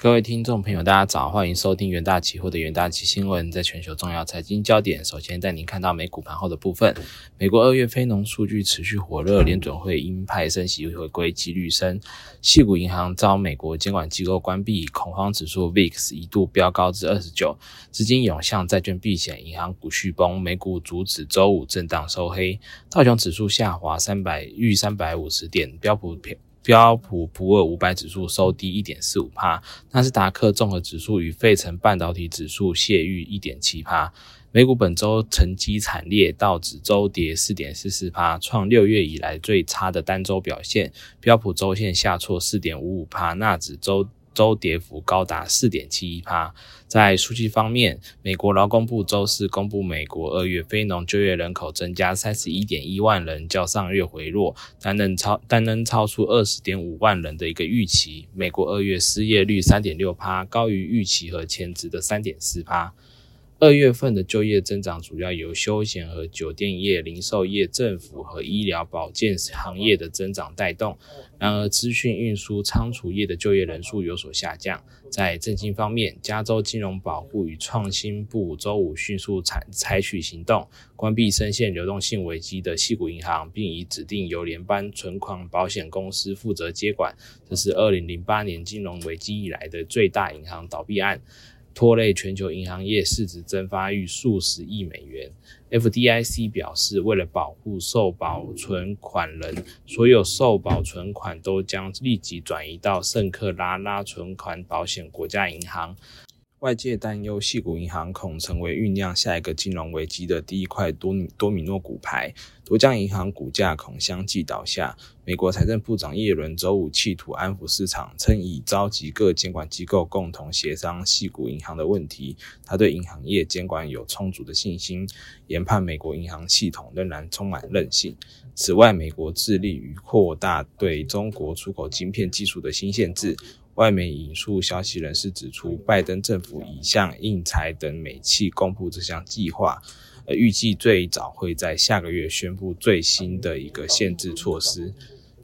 各位听众朋友，大家早，欢迎收听元大期货的元大期新闻。在全球重要财经焦点，首先带您看到美股盘后的部分。美国二月非农数据持续火热，联准会鹰派升息回归几率升，系股银行遭美国监管机构关闭，恐慌指数 VIX 一度飙高至二十九，资金涌向债券避险，银行股续崩，美股阻止周五震荡收黑，道琼指数下滑三百逾三百五十点，标普。标普普尔五百指数收低一点四五帕，纳斯达克综合指数与费城半导体指数泄逾一点七帕。美股本周成绩惨烈，道指周跌四点四四帕，创六月以来最差的单周表现。标普周线下挫四点五五帕，纳指周。周跌幅高达四点七一趴。在数据方面，美国劳工部周四公布，美国二月非农就业人口增加三十一点一万人，较上月回落，但能超但能超出二十点五万人的一个预期。美国二月失业率三点六趴，高于预期和前值的三点四趴。二月份的就业增长主要由休闲和酒店业、零售业、政府和医疗保健行业的增长带动。然而，资讯运输、仓储业的就业人数有所下降。在振兴方面，加州金融保护与创新部周五迅速采采取行动，关闭深陷流动性危机的系股银行，并已指定由联邦存款保险公司负责接管。这是二零零八年金融危机以来的最大银行倒闭案。拖累全球银行业市值蒸发逾数十亿美元。FDIC 表示，为了保护受保存款人，所有受保存款都将立即转移到圣克拉拉存款保险国家银行。外界担忧，系股银行恐成为酝酿下一个金融危机的第一块多米多米诺骨牌，多家银行股价恐相继倒下。美国财政部长耶伦周五企图安抚市场，称已召集各监管机构共同协商系股银行的问题。他对银行业监管有充足的信心，研判美国银行系统仍然充满韧性。此外，美国致力于扩大对中国出口晶片技术的新限制。外媒引述消息人士指出，拜登政府已向印材等美企公布这项计划，呃，预计最早会在下个月宣布最新的一个限制措施。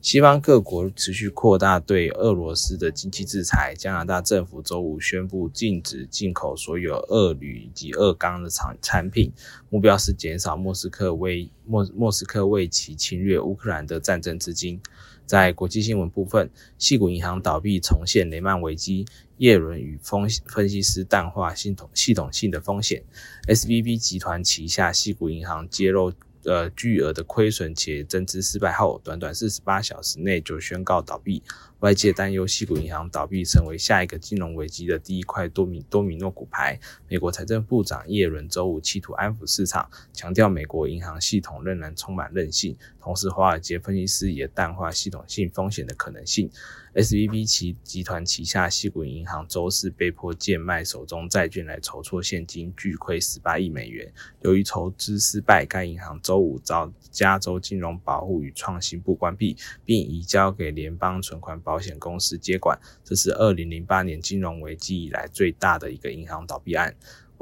西方各国持续扩大对俄罗斯的经济制裁。加拿大政府周五宣布禁止进口所有俄铝以及俄钢的产产品，目标是减少莫斯科为莫莫斯科为其侵略乌克兰的战争资金。在国际新闻部分，系股银行倒闭重现雷曼危机，叶伦与风分析师淡化系统系统性的风险。SBB 集团旗下系股银行揭露呃巨额的亏损且增资失败后，短短四十八小时内就宣告倒闭。外界担忧西谷银行倒闭成为下一个金融危机的第一块多米多米诺骨牌。美国财政部长耶伦周五企图安抚市场，强调美国银行系统仍然充满韧性。同时，华尔街分析师也淡化系统性风险的可能性。S V B 其集团旗下西谷银行周四被迫贱卖手中债券来筹措现金，巨亏十八亿美元。由于筹资失败，该银行周周五遭加州金融保护与创新部关闭，并移交给联邦存款保。保险公司接管，这是二零零八年金融危机以来最大的一个银行倒闭案。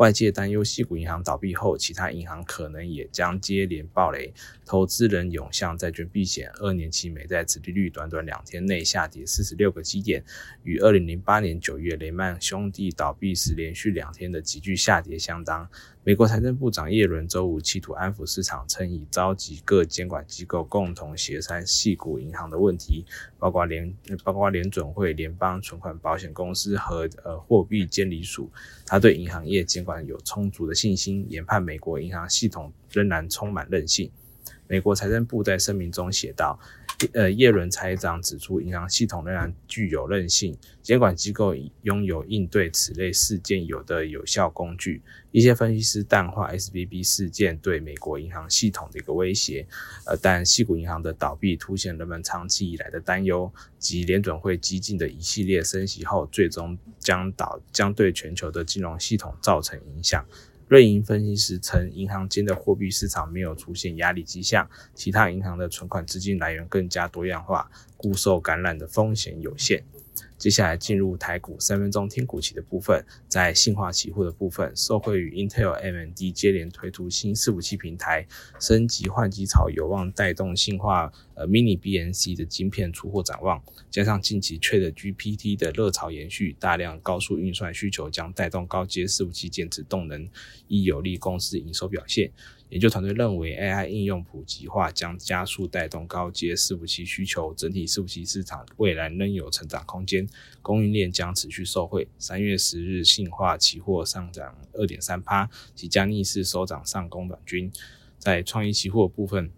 外界担忧，西谷银行倒闭后，其他银行可能也将接连暴雷，投资人涌向债券避险。二年期美债殖利率短短两天内下跌四十六个基点，与二零零八年九月雷曼兄弟倒闭时连续两天的急剧下跌相当。美国财政部长耶伦周五企图安抚市场，称已召集各监管机构共同协商系股银行的问题，包括联包括联准会、联邦存款保险公司和呃货币监理署。他对银行业监管有充足的信心，研判美国银行系统仍然充满韧性。美国财政部在声明中写道。呃，叶伦财长指出，银行系统仍然具有韧性，监管机构拥有应对此类事件有的有效工具。一些分析师淡化 S B B 事件对美国银行系统的一个威胁，呃，但西谷银行的倒闭凸显人们长期以来的担忧，及联准会激进的一系列升息后，最终将导将对全球的金融系统造成影响。瑞银分析师称，银行间的货币市场没有出现压力迹象，其他银行的存款资金来源更加多样化，故受感染的风险有限。接下来进入台股三分钟听股期的部分，在信化期货的部分，受惠于 Intel、AMD 接连推出新伺服器平台，升级换机潮有望带动信化呃 Mini BNC 的晶片出货展望，加上近期 Chat GPT 的热潮延续，大量高速运算需求将带动高阶伺服器电池动能，亦有利公司营收表现。研究团队认为，AI 应用普及化将加速带动高阶伺服器需求，整体伺服器市场未来仍有成长空间，供应链将持续受惠。三月十日，信化期货上涨二点三趴，即将逆势收涨上攻短均。在创意期货部分。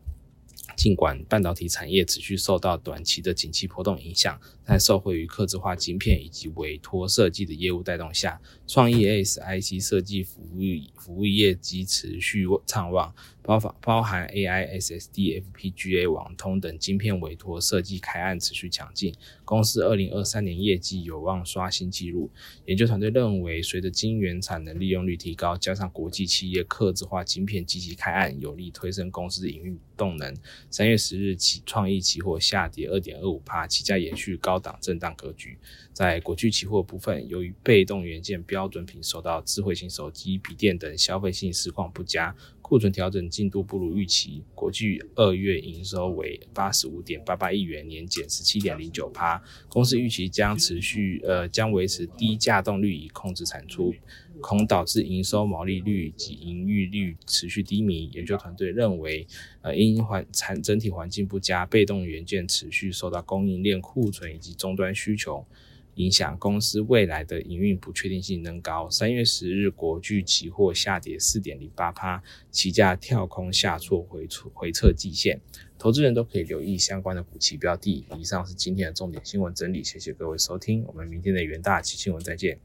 尽管半导体产业持续受到短期的景气波动影响，但受惠于客制化晶片以及委托设计的业务带动下，创意 ASIC 设计服务服务业绩持续畅旺。包包包含 AI、SSD、FPGA、网通等晶片委托设计开案持续强劲，公司二零二三年业绩有望刷新纪录。研究团队认为，随着晶圆产能利用率提高，加上国际企业客制化晶片积极开案，有力推升公司营运动能。三月十日起，创意期货下跌二点二五帕，期价延续高档震荡格局。在国际期货部分，由于被动元件标准品受到智慧型手机、笔电等消费性实况不佳。库存调整进度不如预期，国际二月营收为八十五点八八亿元，年减十七点零九趴。公司预期将持续呃将维持低价动率以控制产出，恐导致营收毛利率及盈余率持续低迷。研究团队认为，呃因环产整体环境不佳，被动元件持续受到供应链库存以及终端需求。影响公司未来的营运不确定性仍高。三月十日，国巨期货下跌四点零八趴，期价跳空下挫回出回撤季线。投资人都可以留意相关的股期标的。以上是今天的重点新闻整理，谢谢各位收听，我们明天的元大期新闻再见。